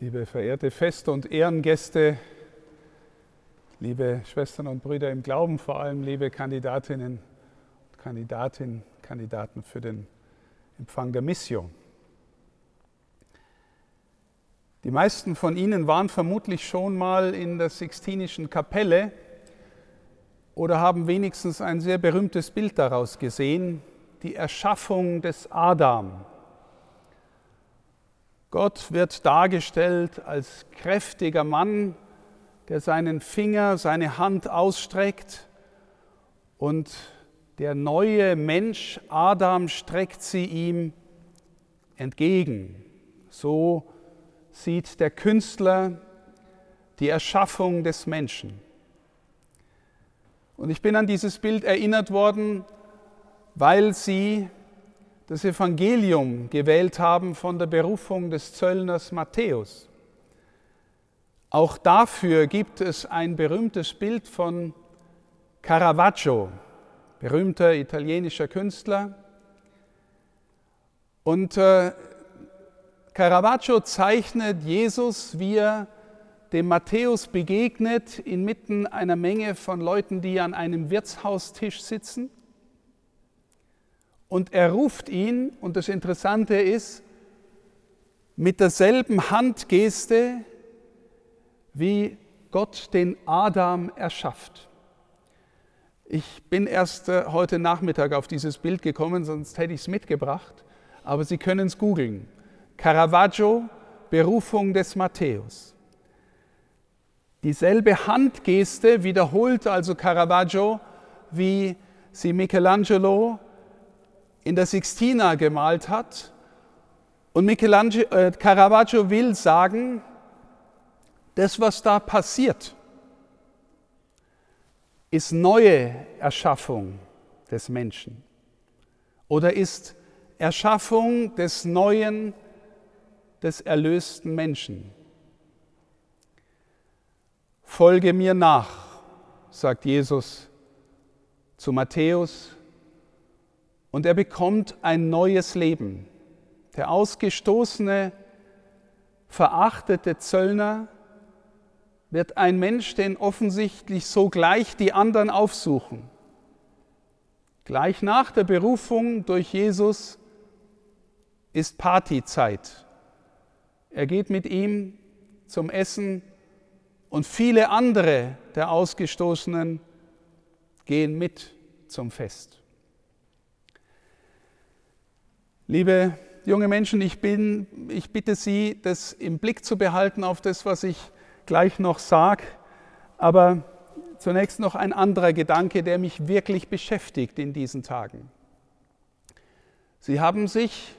liebe verehrte Fest- und Ehrengäste, liebe Schwestern und Brüder im Glauben, vor allem liebe Kandidatinnen und Kandidatinnen, Kandidaten für den Empfang der Mission. Die meisten von Ihnen waren vermutlich schon mal in der Sixtinischen Kapelle oder haben wenigstens ein sehr berühmtes Bild daraus gesehen, die Erschaffung des Adam. Gott wird dargestellt als kräftiger Mann, der seinen Finger, seine Hand ausstreckt und der neue Mensch Adam streckt sie ihm entgegen. So sieht der Künstler die Erschaffung des Menschen. Und ich bin an dieses Bild erinnert worden, weil sie das Evangelium gewählt haben von der Berufung des Zöllners Matthäus. Auch dafür gibt es ein berühmtes Bild von Caravaggio, berühmter italienischer Künstler. Und äh, Caravaggio zeichnet Jesus, wie er dem Matthäus begegnet, inmitten einer Menge von Leuten, die an einem Wirtshaustisch sitzen. Und er ruft ihn, und das Interessante ist, mit derselben Handgeste, wie Gott den Adam erschafft. Ich bin erst äh, heute Nachmittag auf dieses Bild gekommen, sonst hätte ich es mitgebracht, aber Sie können es googeln. Caravaggio, Berufung des Matthäus. Dieselbe Handgeste wiederholt also Caravaggio, wie sie Michelangelo in der Sixtina gemalt hat. Und Michelangelo, äh, Caravaggio will sagen, das, was da passiert, ist neue Erschaffung des Menschen oder ist Erschaffung des neuen, des erlösten Menschen. Folge mir nach, sagt Jesus zu Matthäus und er bekommt ein neues Leben. Der ausgestoßene, verachtete Zöllner wird ein Mensch, den offensichtlich so gleich die anderen aufsuchen. Gleich nach der Berufung durch Jesus ist Partyzeit. Er geht mit ihm zum Essen und viele andere der Ausgestoßenen gehen mit zum Fest. Liebe junge Menschen, ich, bin, ich bitte Sie, das im Blick zu behalten auf das, was ich gleich noch sage. Aber zunächst noch ein anderer Gedanke, der mich wirklich beschäftigt in diesen Tagen. Sie haben sich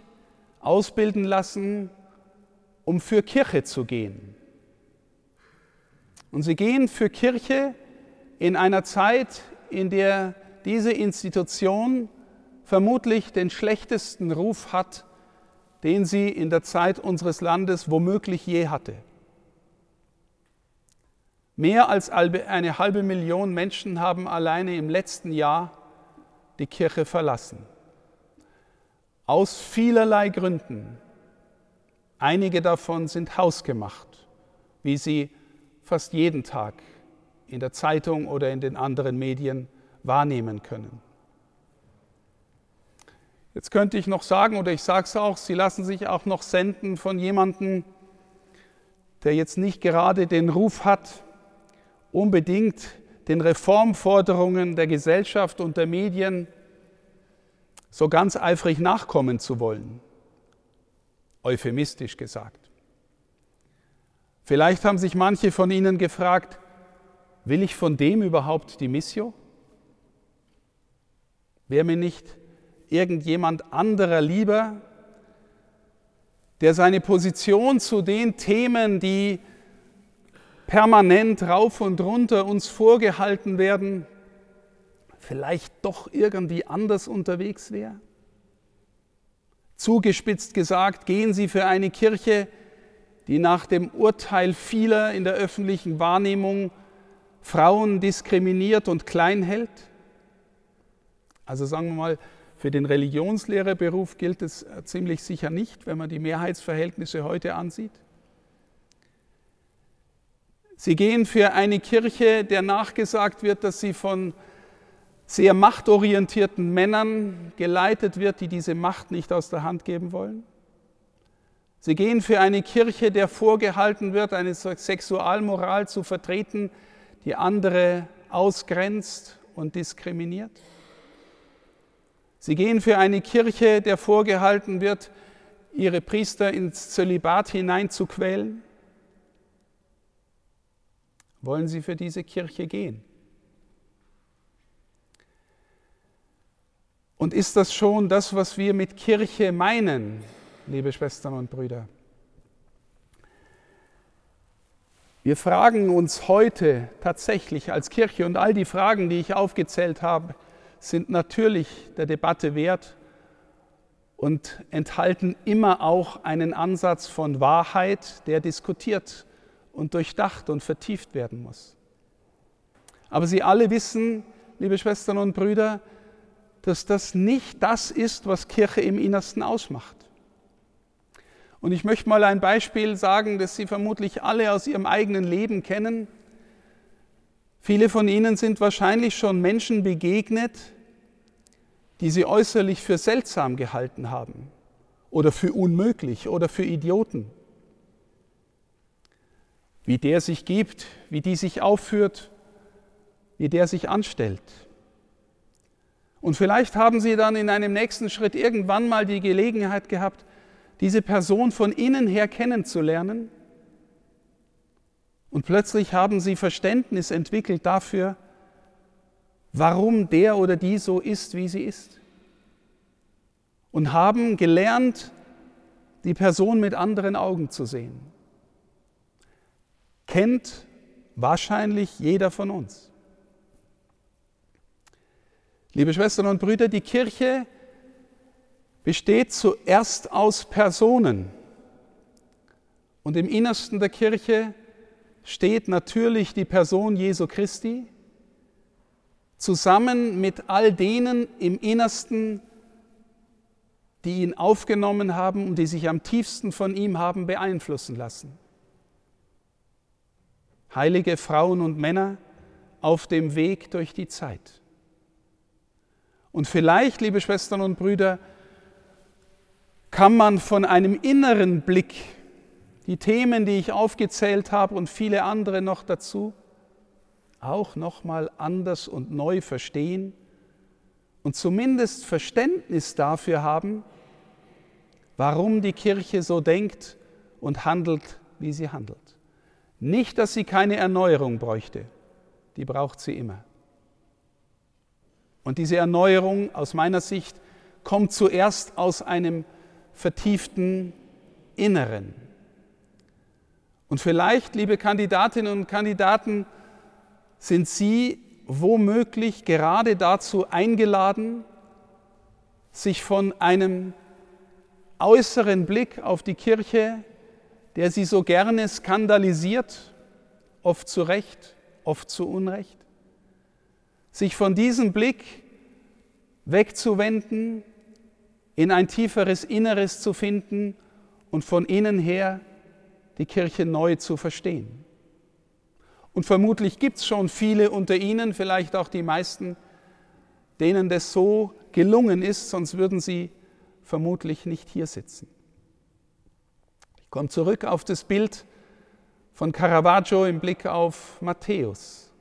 ausbilden lassen, um für Kirche zu gehen. Und sie gehen für Kirche in einer Zeit, in der diese Institution vermutlich den schlechtesten Ruf hat, den sie in der Zeit unseres Landes womöglich je hatte. Mehr als eine halbe Million Menschen haben alleine im letzten Jahr die Kirche verlassen. Aus vielerlei Gründen. Einige davon sind hausgemacht, wie Sie fast jeden Tag in der Zeitung oder in den anderen Medien wahrnehmen können. Jetzt könnte ich noch sagen, oder ich sage es auch, Sie lassen sich auch noch senden von jemandem, der jetzt nicht gerade den Ruf hat, unbedingt den Reformforderungen der Gesellschaft und der Medien so ganz eifrig nachkommen zu wollen. Euphemistisch gesagt. Vielleicht haben sich manche von Ihnen gefragt, will ich von dem überhaupt die Mission? Wäre mir nicht irgendjemand anderer lieber, der seine Position zu den Themen, die permanent rauf und runter uns vorgehalten werden, vielleicht doch irgendwie anders unterwegs wäre? Zugespitzt gesagt, gehen Sie für eine Kirche, die nach dem Urteil vieler in der öffentlichen Wahrnehmung Frauen diskriminiert und klein hält? Also sagen wir mal, für den Religionslehrerberuf gilt es äh, ziemlich sicher nicht, wenn man die Mehrheitsverhältnisse heute ansieht. Sie gehen für eine Kirche, der nachgesagt wird, dass sie von sehr machtorientierten Männern geleitet wird, die diese Macht nicht aus der Hand geben wollen. Sie gehen für eine Kirche, der vorgehalten wird, eine Sexualmoral zu vertreten, die andere ausgrenzt und diskriminiert. Sie gehen für eine Kirche, der vorgehalten wird, ihre Priester ins Zölibat hineinzuquälen. Wollen Sie für diese Kirche gehen? Und ist das schon das, was wir mit Kirche meinen, liebe Schwestern und Brüder? Wir fragen uns heute tatsächlich als Kirche und all die Fragen, die ich aufgezählt habe, sind natürlich der Debatte wert und enthalten immer auch einen Ansatz von Wahrheit, der diskutiert und durchdacht und vertieft werden muss. Aber Sie alle wissen, liebe Schwestern und Brüder, dass das nicht das ist, was Kirche im Innersten ausmacht. Und ich möchte mal ein Beispiel sagen, das Sie vermutlich alle aus Ihrem eigenen Leben kennen. Viele von Ihnen sind wahrscheinlich schon Menschen begegnet, die Sie äußerlich für seltsam gehalten haben oder für unmöglich oder für Idioten. Wie der sich gibt, wie die sich aufführt, wie der sich anstellt. Und vielleicht haben Sie dann in einem nächsten Schritt irgendwann mal die Gelegenheit gehabt, diese Person von innen her kennenzulernen. Und plötzlich haben Sie Verständnis entwickelt dafür, warum der oder die so ist, wie sie ist. Und haben gelernt, die Person mit anderen Augen zu sehen. Kennt wahrscheinlich jeder von uns. Liebe Schwestern und Brüder, die Kirche besteht zuerst aus Personen. Und im Innersten der Kirche steht natürlich die Person Jesu Christi zusammen mit all denen im Innersten, die ihn aufgenommen haben und die sich am tiefsten von ihm haben beeinflussen lassen. Heilige Frauen und Männer auf dem Weg durch die Zeit. Und vielleicht, liebe Schwestern und Brüder, kann man von einem inneren Blick die Themen, die ich aufgezählt habe und viele andere noch dazu, auch nochmal anders und neu verstehen und zumindest Verständnis dafür haben, warum die Kirche so denkt und handelt, wie sie handelt. Nicht, dass sie keine Erneuerung bräuchte, die braucht sie immer. Und diese Erneuerung aus meiner Sicht kommt zuerst aus einem vertieften Inneren. Und vielleicht, liebe Kandidatinnen und Kandidaten, sind Sie womöglich gerade dazu eingeladen, sich von einem äußeren Blick auf die Kirche, der Sie so gerne skandalisiert, oft zu Recht, oft zu Unrecht, sich von diesem Blick wegzuwenden, in ein tieferes Inneres zu finden und von innen her die Kirche neu zu verstehen. Und vermutlich gibt es schon viele unter Ihnen, vielleicht auch die meisten, denen das so gelungen ist, sonst würden sie vermutlich nicht hier sitzen. Ich komme zurück auf das Bild von Caravaggio im Blick auf Matthäus.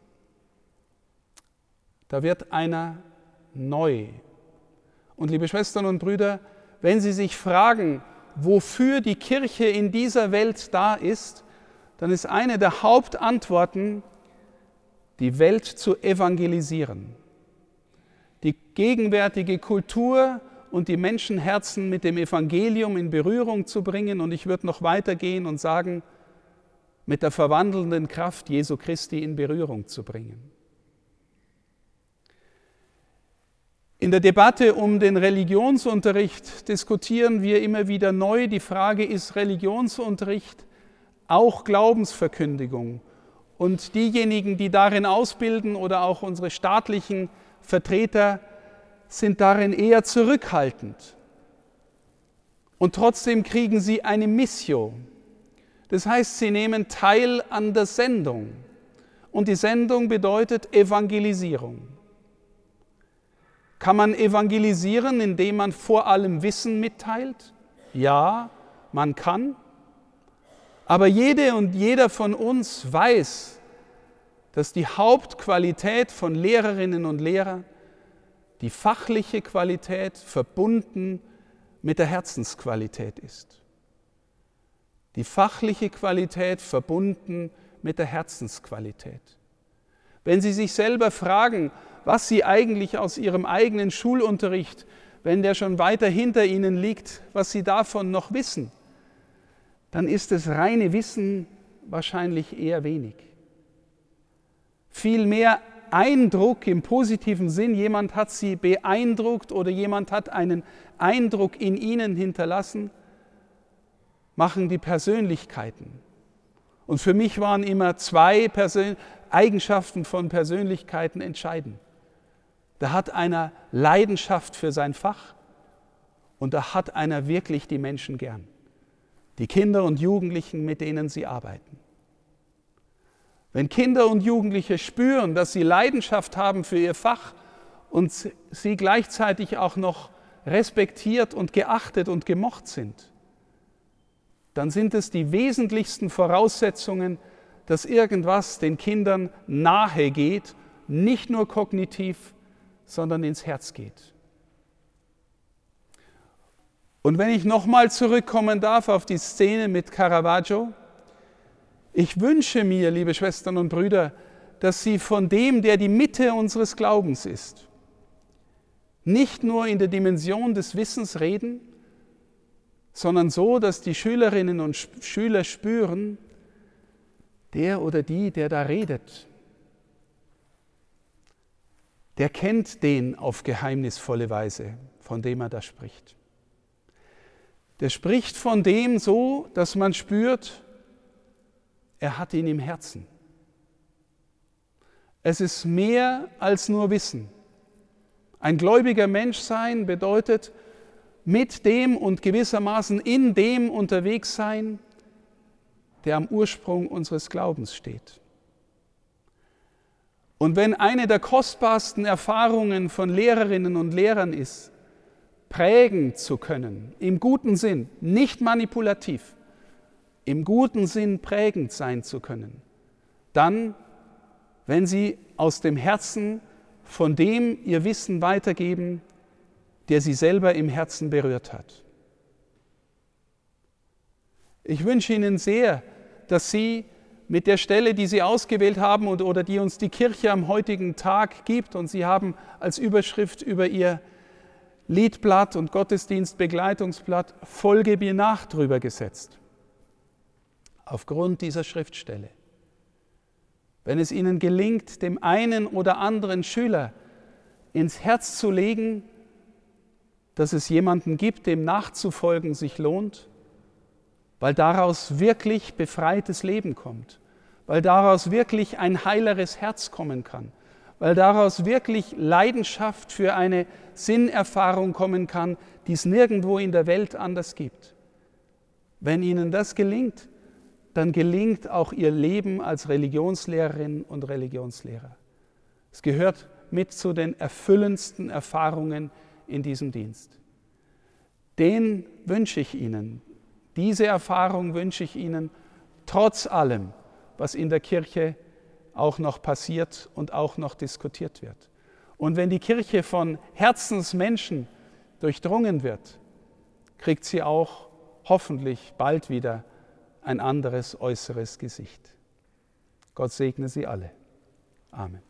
Da wird einer neu. Und liebe Schwestern und Brüder, wenn Sie sich fragen, wofür die Kirche in dieser Welt da ist, dann ist eine der Hauptantworten, die Welt zu evangelisieren, die gegenwärtige Kultur und die Menschenherzen mit dem Evangelium in Berührung zu bringen. Und ich würde noch weitergehen und sagen, mit der verwandelnden Kraft Jesu Christi in Berührung zu bringen. In der Debatte um den Religionsunterricht diskutieren wir immer wieder neu. Die Frage ist Religionsunterricht auch Glaubensverkündigung. Und diejenigen, die darin ausbilden oder auch unsere staatlichen Vertreter sind darin eher zurückhaltend. Und trotzdem kriegen sie eine Mission. Das heißt, sie nehmen teil an der Sendung. Und die Sendung bedeutet Evangelisierung. Kann man evangelisieren, indem man vor allem Wissen mitteilt? Ja, man kann. Aber jede und jeder von uns weiß, dass die Hauptqualität von Lehrerinnen und Lehrern die fachliche Qualität verbunden mit der Herzensqualität ist. Die fachliche Qualität verbunden mit der Herzensqualität. Wenn Sie sich selber fragen, was Sie eigentlich aus Ihrem eigenen Schulunterricht, wenn der schon weiter hinter Ihnen liegt, was Sie davon noch wissen, dann ist das reine Wissen wahrscheinlich eher wenig. Vielmehr Eindruck im positiven Sinn, jemand hat Sie beeindruckt oder jemand hat einen Eindruck in Ihnen hinterlassen, machen die Persönlichkeiten. Und für mich waren immer zwei Persön Eigenschaften von Persönlichkeiten entscheidend. Da hat einer Leidenschaft für sein Fach und da hat einer wirklich die Menschen gern. Die Kinder und Jugendlichen, mit denen sie arbeiten. Wenn Kinder und Jugendliche spüren, dass sie Leidenschaft haben für ihr Fach und sie gleichzeitig auch noch respektiert und geachtet und gemocht sind, dann sind es die wesentlichsten Voraussetzungen, dass irgendwas den Kindern nahe geht, nicht nur kognitiv, sondern ins Herz geht. Und wenn ich nochmal zurückkommen darf auf die Szene mit Caravaggio, ich wünsche mir, liebe Schwestern und Brüder, dass Sie von dem, der die Mitte unseres Glaubens ist, nicht nur in der Dimension des Wissens reden, sondern so, dass die Schülerinnen und Schüler spüren, der oder die, der da redet, der kennt den auf geheimnisvolle Weise, von dem er da spricht. Der spricht von dem so, dass man spürt, er hat ihn im Herzen. Es ist mehr als nur Wissen. Ein gläubiger Mensch sein bedeutet mit dem und gewissermaßen in dem unterwegs sein, der am Ursprung unseres Glaubens steht. Und wenn eine der kostbarsten Erfahrungen von Lehrerinnen und Lehrern ist, prägen zu können, im guten Sinn, nicht manipulativ, im guten Sinn prägend sein zu können, dann, wenn sie aus dem Herzen von dem ihr Wissen weitergeben, der sie selber im Herzen berührt hat. Ich wünsche Ihnen sehr, dass Sie mit der Stelle, die Sie ausgewählt haben und, oder die uns die Kirche am heutigen Tag gibt, und Sie haben als Überschrift über Ihr Liedblatt und Gottesdienstbegleitungsblatt Folge mir nach drüber gesetzt aufgrund dieser Schriftstelle. Wenn es Ihnen gelingt, dem einen oder anderen Schüler ins Herz zu legen, dass es jemanden gibt, dem nachzufolgen sich lohnt, weil daraus wirklich befreites Leben kommt, weil daraus wirklich ein heileres Herz kommen kann, weil daraus wirklich Leidenschaft für eine Sinnerfahrung kommen kann, die es nirgendwo in der Welt anders gibt. Wenn Ihnen das gelingt, dann gelingt auch ihr Leben als Religionslehrerin und Religionslehrer. Es gehört mit zu den erfüllendsten Erfahrungen in diesem Dienst. Den wünsche ich Ihnen, diese Erfahrung wünsche ich Ihnen, trotz allem, was in der Kirche auch noch passiert und auch noch diskutiert wird. Und wenn die Kirche von Herzensmenschen durchdrungen wird, kriegt sie auch hoffentlich bald wieder ein anderes äußeres Gesicht. Gott segne Sie alle. Amen.